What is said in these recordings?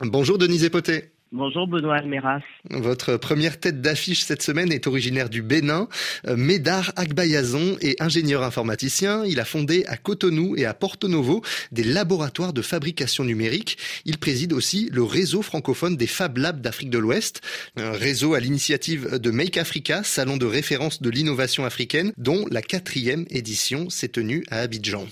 Bonjour Denise Epoté. Bonjour Benoît Almeras. Votre première tête d'affiche cette semaine est originaire du Bénin. Euh, Médard Agbayazon est ingénieur informaticien. Il a fondé à Cotonou et à Porto Novo des laboratoires de fabrication numérique. Il préside aussi le réseau francophone des Fab Labs d'Afrique de l'Ouest, un réseau à l'initiative de Make Africa, salon de référence de l'innovation africaine, dont la quatrième édition s'est tenue à Abidjan.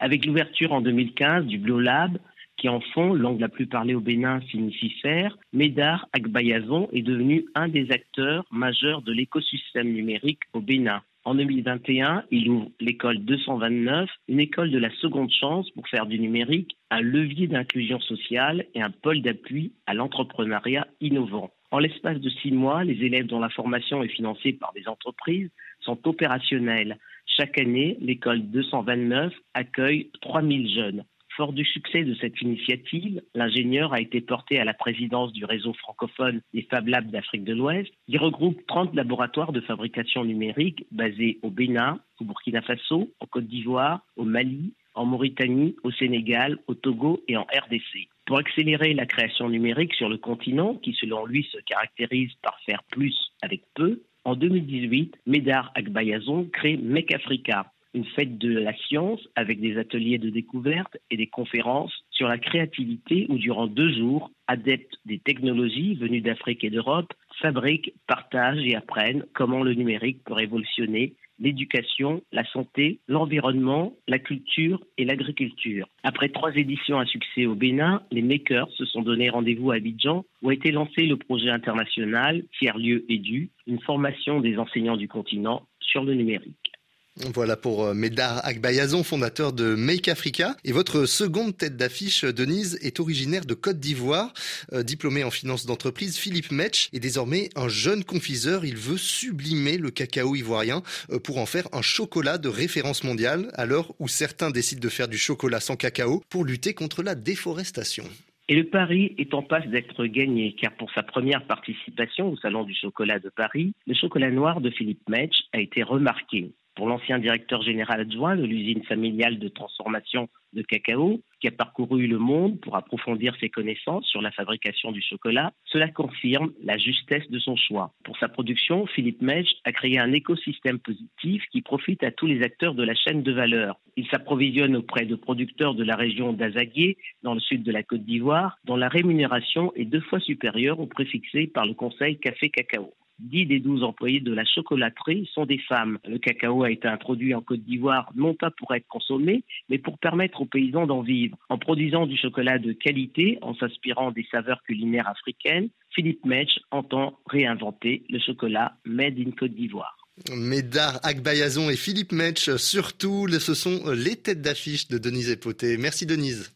Avec l'ouverture en 2015 du Blue Lab, qui en font, langue la plus parlée au Bénin signifie faire, Médard Agbayazon est devenu un des acteurs majeurs de l'écosystème numérique au Bénin. En 2021, il ouvre l'école 229, une école de la seconde chance pour faire du numérique un levier d'inclusion sociale et un pôle d'appui à l'entrepreneuriat innovant. En l'espace de six mois, les élèves dont la formation est financée par des entreprises sont opérationnels. Chaque année, l'école 229 accueille 3000 jeunes. Fort du succès de cette initiative, l'ingénieur a été porté à la présidence du réseau francophone des Fab Labs d'Afrique de l'Ouest, qui regroupe 30 laboratoires de fabrication numérique basés au Bénin, au Burkina Faso, en Côte d'Ivoire, au Mali, en Mauritanie, au Sénégal, au Togo et en RDC. Pour accélérer la création numérique sur le continent, qui selon lui se caractérise par faire plus avec peu, en 2018, Médard Agbayazon crée Make Africa, une fête de la science avec des ateliers de découverte et des conférences sur la créativité où durant deux jours, adeptes des technologies venues d'Afrique et d'Europe fabriquent, partagent et apprennent comment le numérique peut révolutionner l'éducation, la santé, l'environnement, la culture et l'agriculture. Après trois éditions à succès au Bénin, les makers se sont donné rendez-vous à Abidjan où a été lancé le projet international Tiers-lieu édu, une formation des enseignants du continent sur le numérique. Voilà pour euh, Médard Agbayazon, fondateur de Make Africa. Et votre seconde tête d'affiche, Denise, est originaire de Côte d'Ivoire. Euh, diplômé en finance d'entreprise, Philippe Metch est désormais un jeune confiseur. Il veut sublimer le cacao ivoirien euh, pour en faire un chocolat de référence mondiale, à l'heure où certains décident de faire du chocolat sans cacao pour lutter contre la déforestation. Et le pari est en passe d'être gagné, car pour sa première participation au Salon du chocolat de Paris, le chocolat noir de Philippe Metch a été remarqué pour l'ancien directeur général adjoint de l'usine familiale de transformation de cacao, qui a parcouru le monde pour approfondir ses connaissances sur la fabrication du chocolat, cela confirme la justesse de son choix. Pour sa production, Philippe Mej a créé un écosystème positif qui profite à tous les acteurs de la chaîne de valeur. Il s'approvisionne auprès de producteurs de la région d'Azaguier, dans le sud de la Côte d'Ivoire, dont la rémunération est deux fois supérieure au préfixé par le Conseil Café Cacao. 10 des 12 employés de la chocolaterie sont des femmes. Le cacao a été introduit en Côte d'Ivoire non pas pour être consommé, mais pour permettre aux paysans d'en vivre. En produisant du chocolat de qualité, en s'inspirant des saveurs culinaires africaines, Philippe Metch entend réinventer le chocolat made in Côte d'Ivoire. Médard Agbayazon et Philippe Metch, surtout, ce sont les têtes d'affiche de Denise Epoté. Merci Denise.